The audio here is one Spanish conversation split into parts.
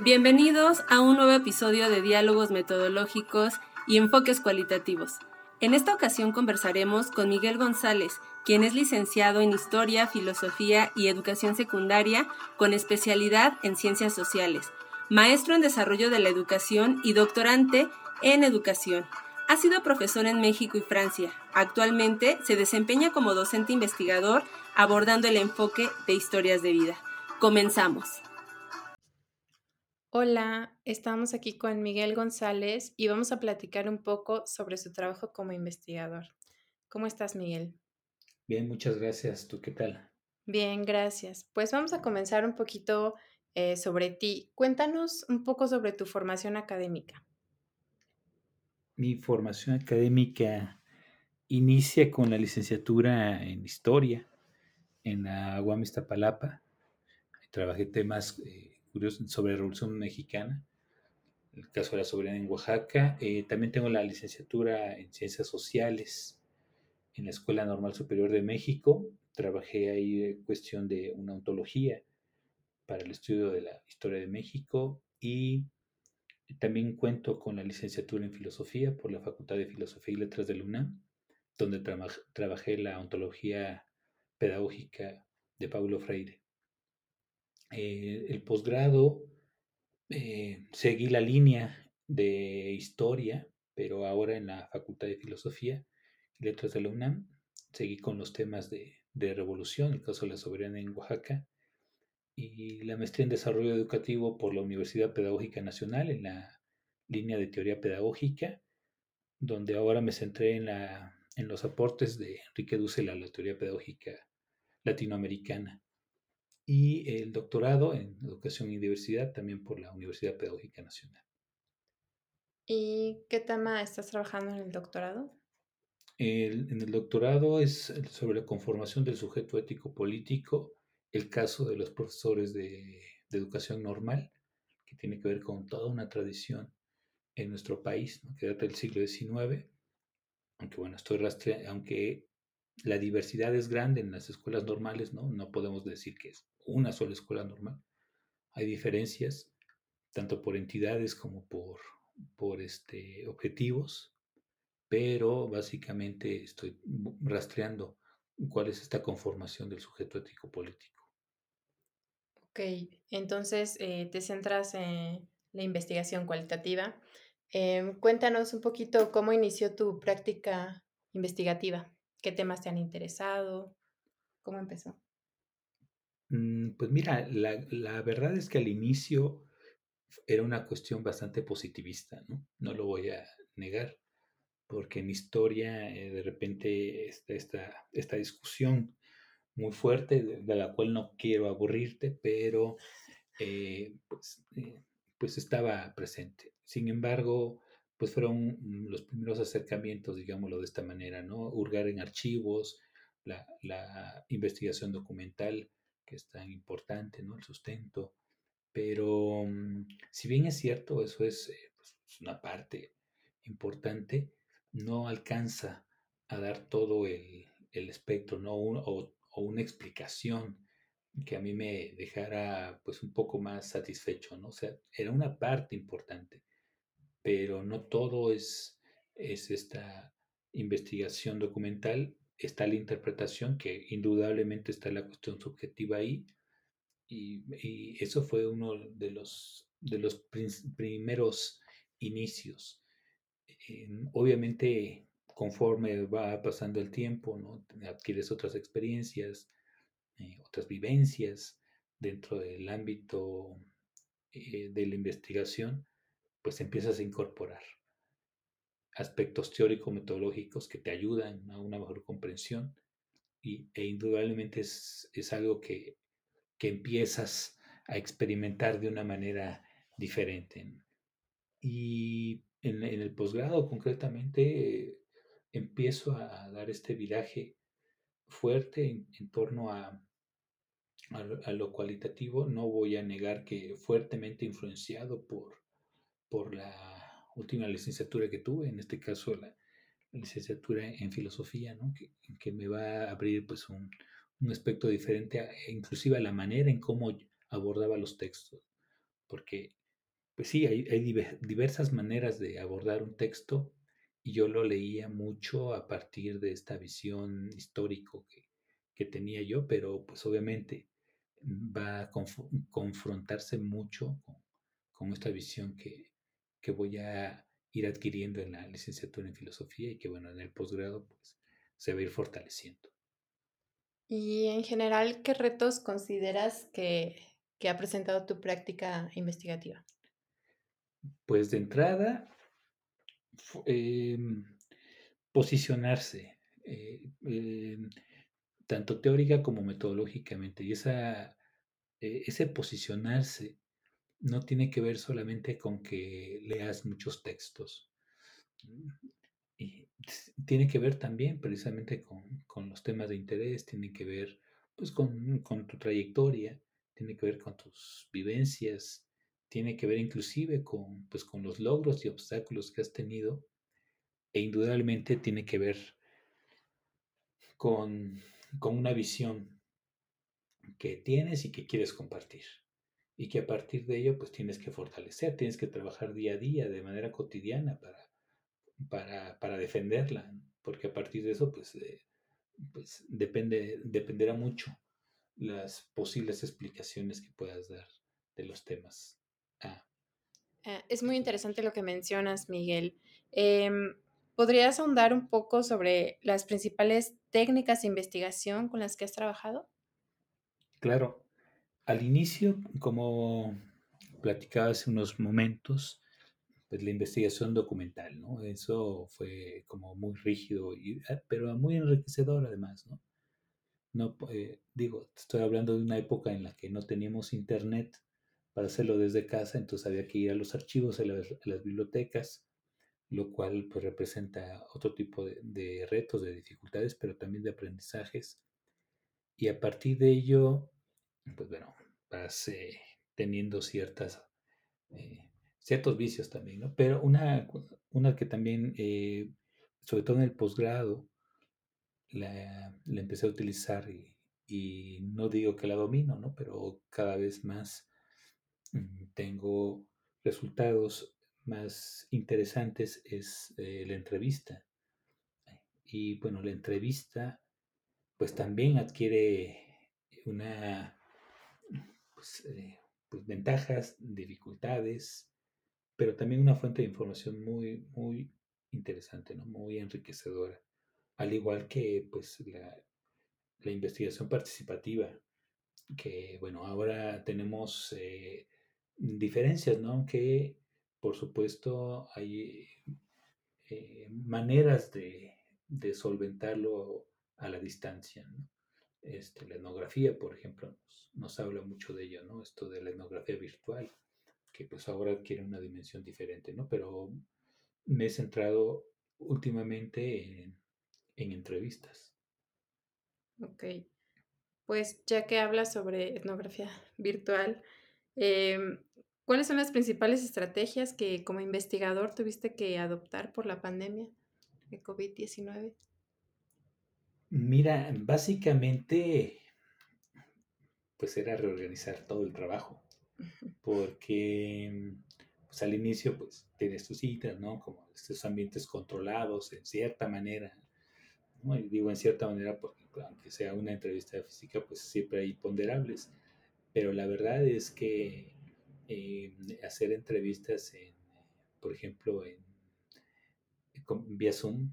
Bienvenidos a un nuevo episodio de Diálogos Metodológicos y Enfoques Cualitativos. En esta ocasión conversaremos con Miguel González, quien es licenciado en Historia, Filosofía y Educación Secundaria con especialidad en Ciencias Sociales, maestro en Desarrollo de la Educación y doctorante en Educación. Ha sido profesor en México y Francia. Actualmente se desempeña como docente investigador abordando el enfoque de historias de vida. Comenzamos. Hola, estamos aquí con Miguel González y vamos a platicar un poco sobre su trabajo como investigador. ¿Cómo estás, Miguel? Bien, muchas gracias. ¿Tú qué tal? Bien, gracias. Pues vamos a comenzar un poquito eh, sobre ti. Cuéntanos un poco sobre tu formación académica. Mi formación académica inicia con la licenciatura en Historia en la UAM Iztapalapa. Trabajé temas eh, sobre la Revolución Mexicana, el caso de la soberanía en Oaxaca. Eh, también tengo la licenciatura en Ciencias Sociales en la Escuela Normal Superior de México. Trabajé ahí en cuestión de una ontología para el estudio de la historia de México y también cuento con la licenciatura en Filosofía por la Facultad de Filosofía y Letras de la UNAM, donde trabajé la ontología pedagógica de Paulo Freire. Eh, el posgrado, eh, seguí la línea de historia, pero ahora en la Facultad de Filosofía y Letras de la UNAM, seguí con los temas de, de revolución, el caso de la soberanía en Oaxaca, y la maestría en desarrollo educativo por la Universidad Pedagógica Nacional en la línea de teoría pedagógica, donde ahora me centré en, la, en los aportes de Enrique Dussel a la teoría pedagógica latinoamericana y el doctorado en Educación y Diversidad también por la Universidad Pedagógica Nacional. ¿Y qué tema estás trabajando en el doctorado? en el doctorado es sobre la conformación del sujeto ético político, el caso de los profesores de, educación normal, que tiene que ver con toda una tradición en nuestro país, que data del siglo XIX, aunque bueno, estoy rastreando, aunque la diversidad es grande en las escuelas normales, ¿no? No podemos decir que es una sola escuela normal. Hay diferencias, tanto por entidades como por, por este, objetivos, pero básicamente estoy rastreando cuál es esta conformación del sujeto ético político. Ok, entonces eh, te centras en la investigación cualitativa. Em, cuéntanos un poquito cómo inició tu práctica investigativa. ¿Qué temas te han interesado? ¿Cómo empezó? Mm, pues mira, la, verdad es que al inicio era una cuestión bastante positivista, ¿no? No lo voy a negar, porque en historia eh, de repente está esta, esta discusión muy fuerte de, la cual no quiero aburrirte, pero eh, pues, eh, pues estaba presente. Sin embargo, pues fueron los primeros acercamientos, digámoslo de esta manera, ¿no? Hurgar en archivos, la, la investigación documental, que es tan importante, ¿no? El sustento. Pero mm, si bien es cierto, eso es, eh, pues, una parte importante, no alcanza a dar todo el, espectro, ¿no? o, una explicación que a mí me dejara pues un poco más satisfecho, ¿no? O sea, era una parte importante, pero no todo es, es esta investigación documental está la interpretación, que indudablemente está la cuestión subjetiva ahí, y, eso fue uno de los, de los primeros inicios. obviamente, conforme va pasando el tiempo, ¿no? adquieres otras experiencias, eh, otras vivencias dentro del ámbito eh, de la investigación, pues empiezas a incorporar aspectos teórico-metodológicos que te ayudan a una mejor comprensión y, e indudablemente es, algo que, empiezas a experimentar de una manera diferente. Y en, el posgrado concretamente empiezo a dar este viraje fuerte en, torno a, a, lo cualitativo. No voy a negar que fuertemente influenciado por, por la última licenciatura que tuve, en este caso la, licenciatura en filosofía, ¿no? que, que, me va a abrir pues un, un aspecto diferente, a, inclusive a la manera en cómo abordaba los textos, porque pues sí, hay, diversas maneras de abordar un texto y yo lo leía mucho a partir de esta visión histórico que, tenía yo, pero pues obviamente va a confrontarse mucho con, esta visión que, que voy a ir adquiriendo en la licenciatura en filosofía y que bueno, en el posgrado pues se va a ir fortaleciendo. Y en general, ¿qué retos consideras que, ha presentado tu práctica investigativa? Pues de entrada, em, posicionarse, eh, em, tanto teórica como metodológicamente. Y esa, eh, ese posicionarse no tiene que ver solamente con que leas muchos textos. Y tiene que ver también precisamente con, los temas de interés, tiene que ver pues con, tu trayectoria, tiene que ver con tus vivencias, tiene que ver inclusive con, pues, con los logros y obstáculos que has tenido e indudablemente tiene que ver con, con una visión que tienes y que quieres compartir y que a partir de ello pues tienes que fortalecer, tienes que trabajar día a día de manera cotidiana para para, para defenderla, porque a partir de eso, pues, eh, pues depende, dependerá mucho las posibles explicaciones que puedas dar de los temas. Ah. es muy interesante lo que mencionas, Miguel. Em, ¿Podrías ahondar un poco sobre las principales técnicas de investigación con las que has trabajado? Claro. Al inicio, como platicaba hace unos momentos, pues, la investigación documental, ¿no? Eso fue como muy rígido, y, ah, pero muy enriquecedor además, ¿no? Eh, digo, estoy hablando de una época en la que no teníamos internet para hacerlo desde casa, entonces había que ir a los archivos, a las, bibliotecas, lo cual pues representa otro tipo de, retos, de dificultades, pero también de aprendizajes. Y a partir de ello, pues bueno, vas eh, teniendo ciertas eh, ciertos vicios también, ¿no? Pero una, una que también, eh, sobre todo en el posgrado, la, empecé a utilizar y, no digo que la domino, ¿no? Pero cada vez más mm, tengo resultados más interesantes es la entrevista. Y bueno, la entrevista pues también adquiere una pues, eh, pues ventajas, dificultades, pero también una fuente de información muy, muy interesante, ¿no? muy enriquecedora. Al igual que pues, la, investigación participativa, que bueno, ahora tenemos eh, diferencias, ¿no? Aunque por supuesto hay eh, maneras de, solventarlo a la distancia, Este, la etnografía, por ejemplo, nos, habla mucho de ello, ¿no? Esto de la etnografía virtual que pues ahora adquiere una dimensión diferente, ¿no? Pero me he centrado últimamente en, entrevistas. Ok. Pues ya que hablas sobre etnografía virtual, em, ¿cuáles son las principales estrategias que como investigador tuviste que adoptar por la pandemia de COVID-19? Mira, básicamente, pues era reorganizar todo el trabajo porque pues, al inicio pues tienes tus citas, ¿no? Como estos ambientes controlados en cierta manera, ¿no? Y digo en cierta manera porque aunque sea una entrevista física, pues siempre hay ponderables, pero la verdad es que eh, hacer entrevistas, en, por ejemplo, en, vía Zoom,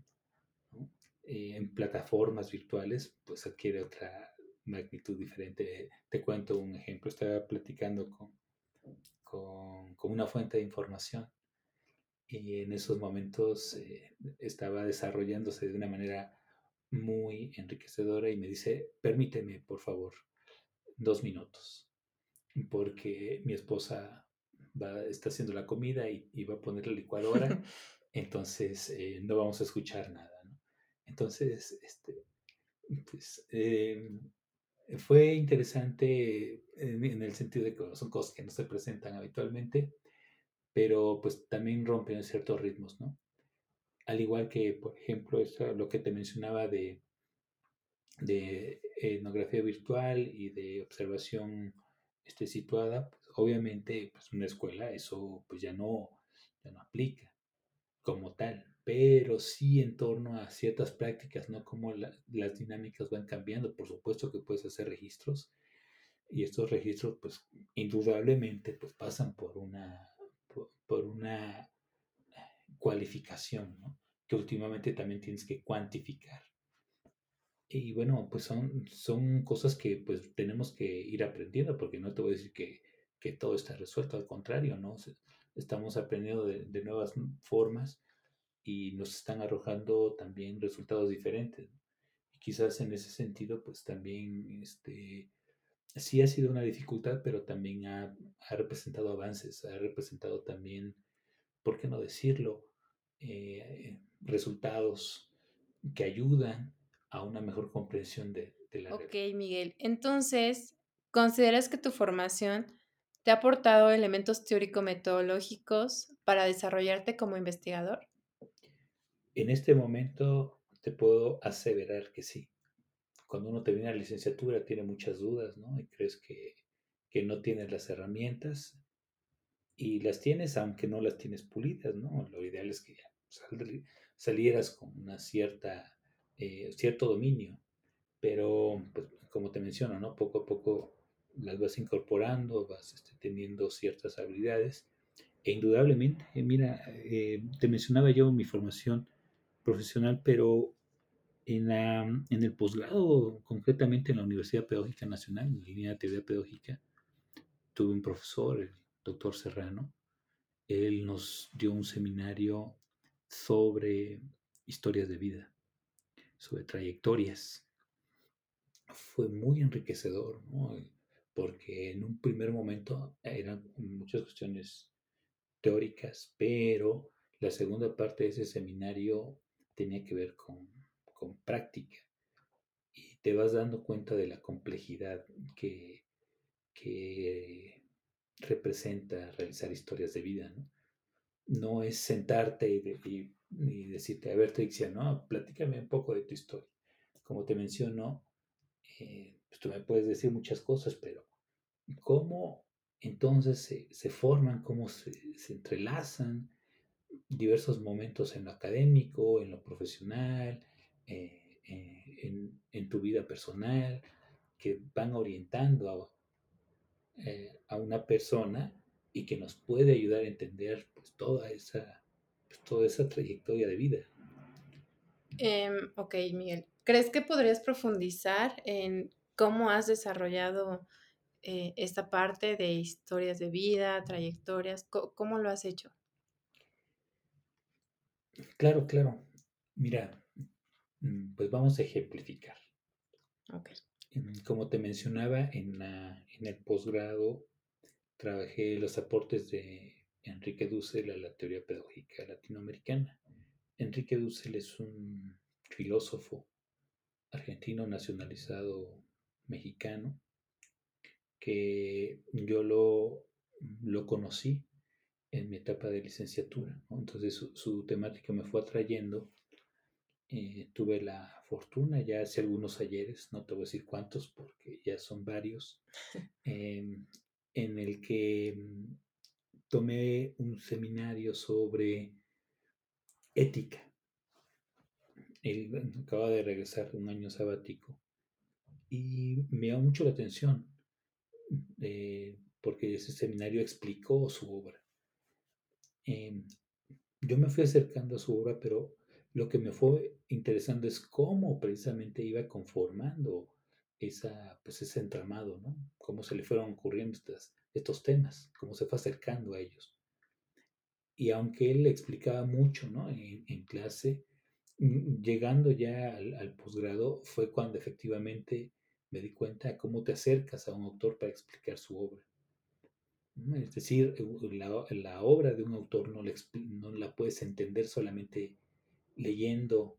eh, en plataformas virtuales, pues adquiere otra magnitud diferente. Te cuento un ejemplo, estaba platicando con, con, una fuente de información y en esos momentos eh, estaba desarrollándose de una manera muy enriquecedora y me dice, permíteme por favor dos minutos, porque mi esposa va, está haciendo la comida y, va a poner la licuadora, entonces eh, no vamos a escuchar nada. Entonces, este, pues, em, fue interesante en, el sentido de que son cosas que no se presentan habitualmente, pero pues también rompen ciertos ritmos, ¿no? Al igual que, por ejemplo, lo que te mencionaba de, de etnografía virtual y de observación este, situada, pues obviamente, pues una escuela eso pues ya no, ya no aplica como tal, pero sí en torno a ciertas prácticas, ¿no? Como las dinámicas van cambiando, por supuesto que puedes hacer registros y estos registros pues indudablemente pues pasan por una, por, una cualificación, ¿no? Que últimamente también tienes que cuantificar. Y bueno, pues son, son cosas que pues tenemos que ir aprendiendo, porque no te voy a decir que, que todo está resuelto, al contrario, ¿no? Estamos aprendiendo de, de nuevas formas y nos están arrojando también resultados diferentes. Y quizás en ese sentido, pues también este, sí ha sido una dificultad, pero también ha, ha representado avances, ha representado también, ¿por qué no decirlo? Eh, resultados que ayudan a una mejor comprensión de, de la Ok, Miguel. Entonces, ¿consideras que tu formación te ha aportado elementos teórico-metodológicos para desarrollarte como investigador? En este momento te puedo aseverar que sí cuando uno termina la licenciatura tiene muchas dudas, ¿no? Y crees que, no tienes las herramientas y las tienes aunque no las tienes pulidas, ¿no? Lo ideal es que ya salieras con una cierta, eh, cierto dominio, pero pues, como te menciono, ¿no? Poco a poco las vas incorporando, vas este, teniendo ciertas habilidades e indudablemente, mira, eh, te mencionaba yo mi formación profesional, pero en, en el posgrado, concretamente en la Universidad Pedagógica Nacional, en la línea de teoría pedagógica, tuve un profesor, el doctor Serrano. Él nos dio un seminario sobre historias de vida, sobre trayectorias. Fue muy enriquecedor, porque en un primer momento eran muchas cuestiones teóricas, pero la segunda parte de ese seminario tenía que ver con práctica y te vas dando cuenta de la complejidad que, que representa realizar historias de vida. No, no es sentarte y, decirte, a ver, Trixia, no, platícame un poco de tu historia. Como te menciono, eh, pues tú me puedes decir muchas cosas, pero ¿cómo entonces se, forman, cómo se, se entrelazan diversos momentos en lo académico, en lo profesional, eh, eh, en, tu vida personal, que van orientando eh, a, una persona y que nos puede ayudar a entender pues, toda, esa, pues, toda esa trayectoria de vida. Em, ok, Miguel. ¿Crees que podrías profundizar en cómo has desarrollado esta parte de historias de vida, trayectorias? ¿Cómo lo has hecho? Claro, claro. Mira, Mm, pues vamos a ejemplificar. Como te mencionaba, en, el posgrado trabajé los aportes de Enrique Dussel a la teoría pedagógica latinoamericana. Enrique Dussel es un filósofo argentino nacionalizado mexicano que yo lo, lo conocí en mi etapa de licenciatura. Entonces su, su, temática me fue atrayendo eh, tuve la fortuna ya hace algunos ayeres, no te voy a decir cuántos porque ya son varios, em, en el que mm, tomé un seminario sobre ética. Él acaba de regresar de un año sabático y me llamó mucho la atención eh, porque ese seminario explicó su obra. Em, yo me fui acercando a su obra, pero lo que me fue interesando es cómo precisamente iba conformando esa, pues ese entramado, ¿no? Cómo se le fueron ocurriendo estos temas, cómo se fue acercando a ellos. Y aunque él explicaba mucho, ¿no? En, clase, mm, llegando ya al, posgrado, fue cuando efectivamente me di cuenta de cómo te acercas a un autor para explicar su obra. Es decir, la, obra de un autor no la, puedes entender solamente leyendo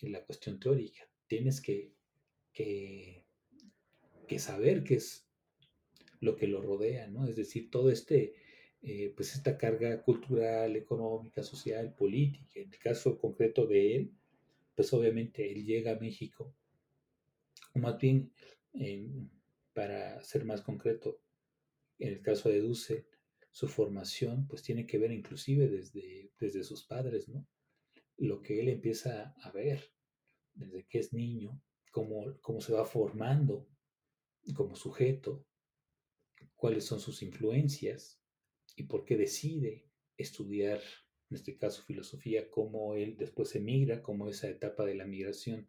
la cuestión teórica. Tienes que, que, saber qué es lo que lo rodea, ¿no? Es decir, todo este, eh, pues esta carga cultural, económica, social, política. En el caso concreto de él, pues obviamente él llega a México, o más bien, para ser más concreto, en el caso de Dussel, su formación pues tiene que ver inclusive desde, desde sus padres, ¿no? Lo que él empieza a ver desde que es niño, cómo, cómo se va formando como sujeto, cuáles son sus influencias y por qué decide estudiar, en este caso filosofía, cómo él después emigra, cómo esa etapa de la migración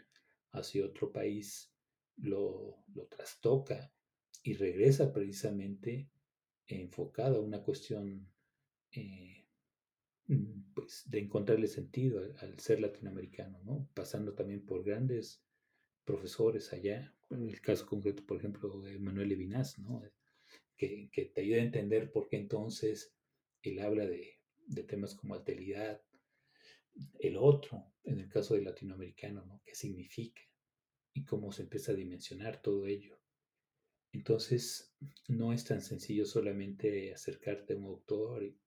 hacia otro país lo, lo trastoca y regresa precisamente enfocado a una cuestión eh, mm, pues, de encontrarle sentido al, ser latinoamericano, ¿no? pasando también por grandes profesores allá, en el caso concreto, por ejemplo, de Manuel Levinas, ¿no? que, que, te ayuda a entender por qué entonces él habla de, de temas como alteridad, el otro, en el caso del latinoamericano, ¿no? ¿Qué significa? Y cómo se empieza a dimensionar todo ello. Entonces, no es tan sencillo solamente acercarte a un autor y,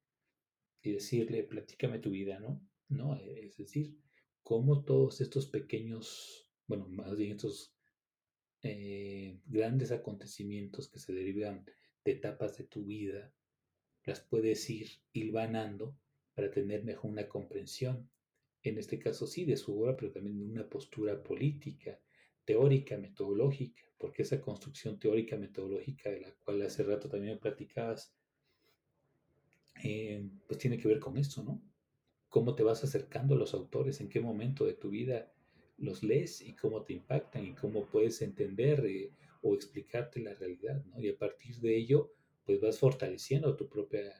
decirle, platícame tu vida, ¿no? No, es decir, cómo todos estos pequeños, bueno, más bien estos eh, grandes acontecimientos que se derivan de etapas de tu vida, las puedes ir hilvanando para tener mejor una comprensión, en este caso sí, de su obra, pero también de una postura política, teórica, metodológica, porque esa construcción teórica, metodológica, de la cual hace rato también platicabas, eh, pues tiene que ver con esto, ¿no? Cómo te vas acercando a los autores, en qué momento de tu vida los lees y cómo te impactan y cómo puedes entender eh, o explicarte la realidad, ¿no? Y a partir de ello, pues vas fortaleciendo tu propia,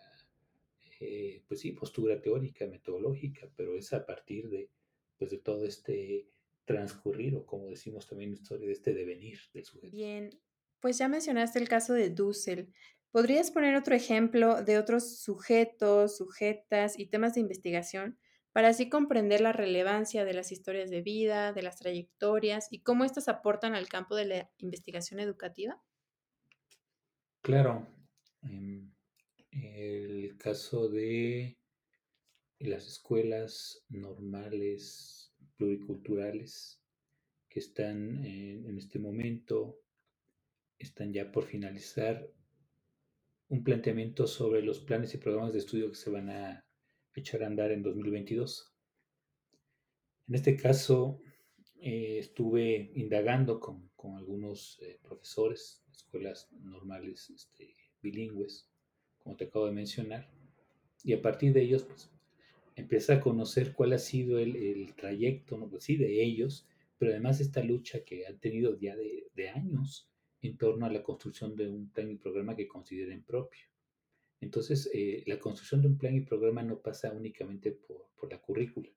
eh, pues sí, postura teórica, metodológica, pero es a partir de, pues de todo este transcurrir o como decimos también en historia de este devenir del sujeto. Bien, pues ya mencionaste el caso de Dussel. ¿Podrías poner otro ejemplo de otros sujetos, sujetas y temas de investigación para así comprender la relevancia de las historias de vida, de las trayectorias y cómo éstas aportan al campo de la investigación educativa? Claro. En el caso de las escuelas normales pluriculturales que están en, este momento, están ya por finalizar un planteamiento sobre los planes y programas de estudio que se van a echar a andar en 2022. En este caso, eh, estuve indagando con, algunos eh, profesores de escuelas normales este, bilingües, como te acabo de mencionar, y a partir de ellos, pues, empieza a conocer cuál ha sido el, trayecto, ¿no? pues sí, de ellos, pero además esta lucha que han tenido ya de, años en torno a la construcción de un plan y programa que consideren propio. Entonces, eh, la construcción de un plan y programa no pasa únicamente por, la currícula,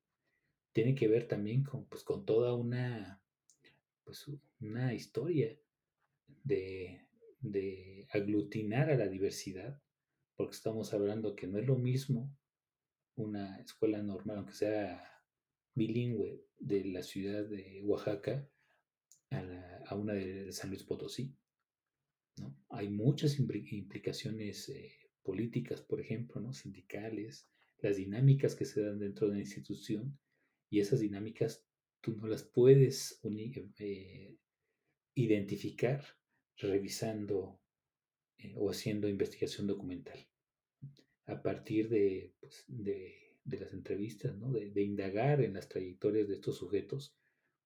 tiene que ver también con, pues, con toda una, pues, una historia de, de aglutinar a la diversidad, porque estamos hablando que no es lo mismo una escuela normal, aunque sea bilingüe, de la ciudad de Oaxaca a, una de San Luis Potosí. ¿no? Hay muchas implicaciones eh, políticas, por ejemplo, ¿no? sindicales, las dinámicas que se dan dentro de la institución y esas dinámicas tú no las puedes eh, identificar revisando eh, o haciendo investigación documental a partir pues, de, de, las entrevistas, ¿no? de, indagar en las trayectorias de estos sujetos,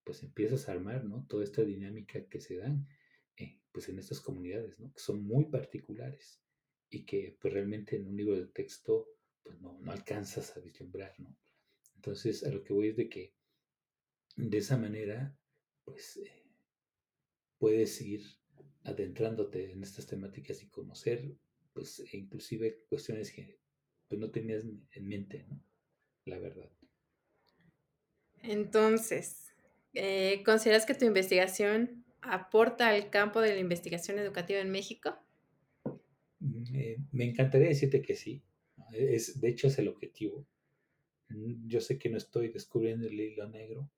pues empiezas a armar ¿no? toda esta dinámica que se dan eh, pues en estas comunidades, ¿no? que son muy particulares y que pues realmente en un libro de texto pues no, no alcanzas a vislumbrar. ¿no? Entonces a lo que voy es de que de esa manera pues eh, puedes ir adentrándote en estas temáticas y conocer pues e inclusive cuestiones que pues, no tenías en mente, ¿no? La verdad. Entonces, eh, ¿consideras que tu investigación aporta al campo de la investigación educativa en México? me encantaría decirte que sí. Es, de hecho, es el objetivo. Mm, yo sé que no estoy descubriendo el hilo negro,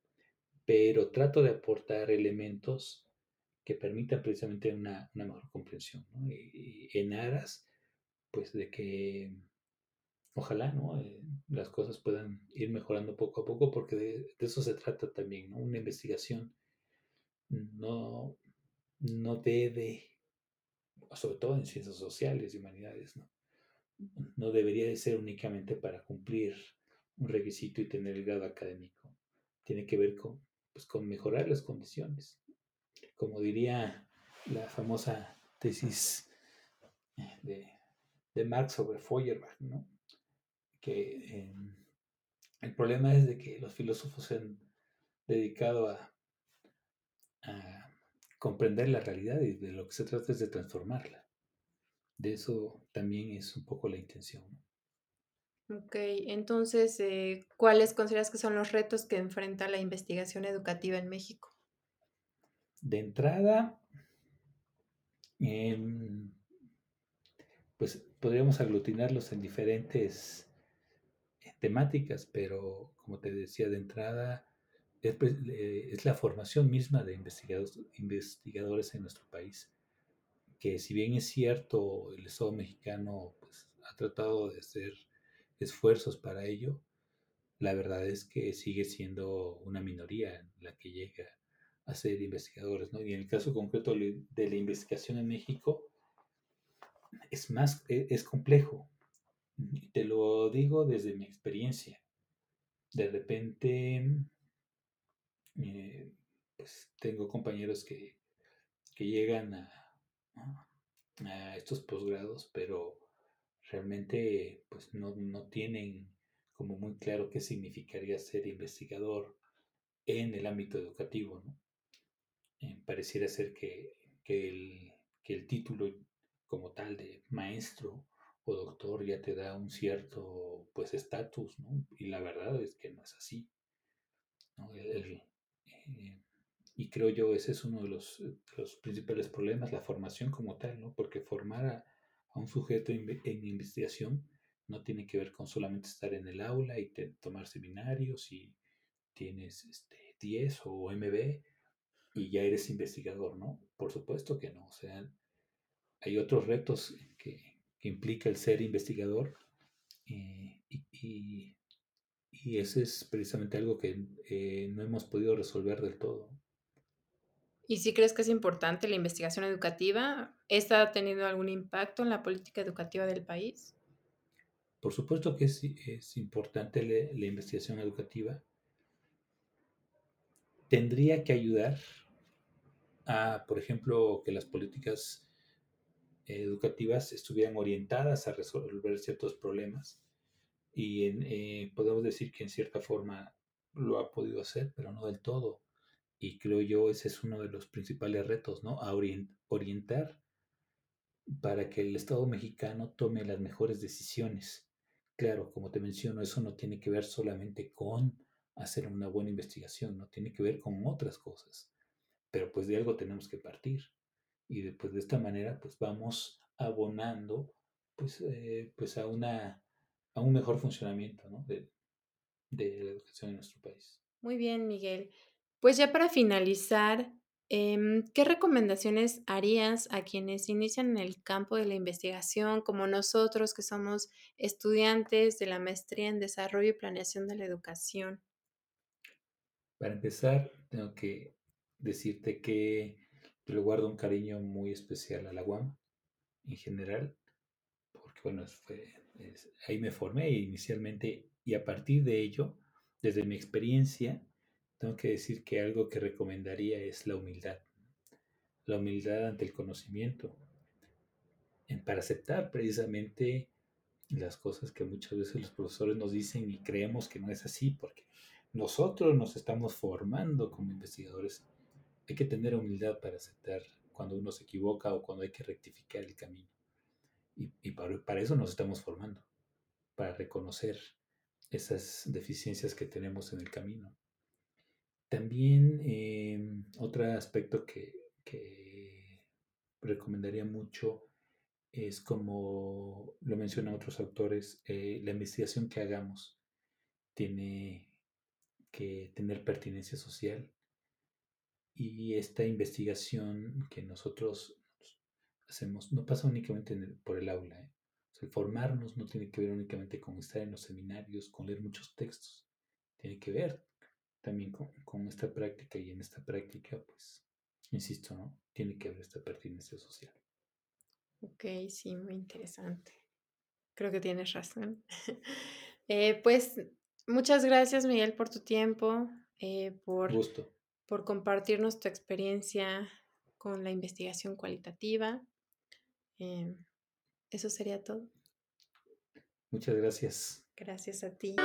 pero trato de aportar elementos que permitan precisamente una, mejor comprensión, ¿no? y, en aras pues de que ojalá, ¿no? Eh, las cosas puedan ir mejorando poco a poco, porque de, eso se trata también, ¿no? Una investigación no, no debe sobre todo en ciencias sociales y humanidades, ¿no? No debería de ser únicamente para cumplir un requisito y tener el grado académico. Tiene que ver con, pues, con mejorar las condiciones. Como diría la famosa tesis de, de Marx sobre Feuerbach, ¿no? Que em, el problema es de que los filósofos se han dedicado a, a comprender la realidad y de lo que se trata es de transformarla. De eso también es un poco la intención. Ok, entonces, eh, ¿cuáles consideras que son los retos que enfrenta la investigación educativa en México? De entrada, em, pues podríamos aglutinarlos en diferentes eh, temáticas, pero como te decía de entrada, es, pues, es la formación misma de investigadores, investigadores en nuestro país, que si bien es cierto, el Estado mexicano pues, ha tratado de hacer esfuerzos para ello, la verdad es que sigue siendo una minoría la que llega a ser investigadores, ¿no? Y en el caso concreto de la investigación en México, es más, e, es complejo. Te lo digo desde mi experiencia. De repente, eh, pues tengo compañeros que, que llegan a, estos posgrados, pero realmente pues no, no tienen como muy claro qué significaría ser investigador en el ámbito educativo. Eh, pareciera ser que, que, el, que el título como tal de maestro o doctor ya te da un cierto pues estatus, ¿no? Y la verdad es que no es así. ¿no? Eh, y creo yo ese es uno de los, los, principales problemas, la formación como tal, ¿no? Porque formar a, a un sujeto en investigación no tiene que ver con solamente estar en el aula y tomar seminarios y tienes este, 10 o MB y ya eres investigador, ¿no? Por supuesto que no. O sea, hay otros retos que, implica el ser investigador eh, y, y, ese es precisamente algo que eh, no hemos podido resolver del todo. ¿Y si crees que es importante la investigación educativa? ¿Está teniendo algún impacto en la política educativa del país? Por supuesto que es, es importante la, la, investigación educativa. Tendría que ayudar a, por ejemplo, que las políticas educativas estuvieran orientadas a resolver ciertos problemas. Y eh, podemos decir que en cierta forma lo ha podido hacer, pero no del todo y creo yo ese es uno de los principales retos, ¿no? Orientar para que el Estado mexicano tome las mejores decisiones. Claro, como te menciono, eso no tiene que ver solamente con hacer una buena investigación, no tiene que ver con otras cosas. Pero pues de algo tenemos que partir. Y después de esta manera, pues vamos abonando pues, eh, pues a, una, a un mejor funcionamiento ¿no? de, de la educación en nuestro país. Muy bien, Miguel. Pues ya para finalizar, em, ¿qué recomendaciones harías a quienes inician en el campo de la investigación, como nosotros que somos estudiantes de la maestría en desarrollo y planeación de la educación? Para empezar, tengo que decirte que yo le guardo un cariño muy especial a la UAM en general, porque bueno, ahí me formé inicialmente y a partir de ello, desde mi experiencia, tengo que decir que algo que recomendaría es la humildad. La humildad ante el conocimiento. Para aceptar precisamente las cosas que muchas veces los profesores nos dicen y creemos que no es así, porque nosotros nos estamos formando como investigadores. Hay que tener humildad para aceptar cuando uno se equivoca o cuando hay que rectificar el camino. Y, para, eso nos estamos formando, para reconocer esas deficiencias que tenemos en el camino. También em, otro aspecto que, recomendaría mucho es como lo mencionan otros autores, eh, la investigación que hagamos tiene que tener pertinencia social y esta investigación que nosotros hacemos no pasa únicamente por el aula. ¿eh? el formarnos no tiene que ver únicamente con estar en los seminarios, con leer muchos textos. Tiene que ver también con, esta práctica y en esta práctica, pues, insisto, ¿no? Tiene que haber esta pertinencia social. Ok, sí, muy interesante. Creo que tienes razón. Eh, pues muchas gracias, Miguel, por tu tiempo, eh, por, por compartirnos tu experiencia con la investigación cualitativa. Em, eso sería todo. Muchas gracias. Gracias a ti.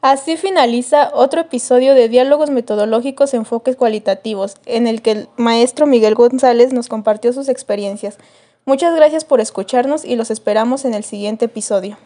Así finaliza otro episodio de Diálogos Metodológicos Enfoques Cualitativos, en el que el maestro Miguel González nos compartió sus experiencias. Muchas gracias por escucharnos y los esperamos en el siguiente episodio.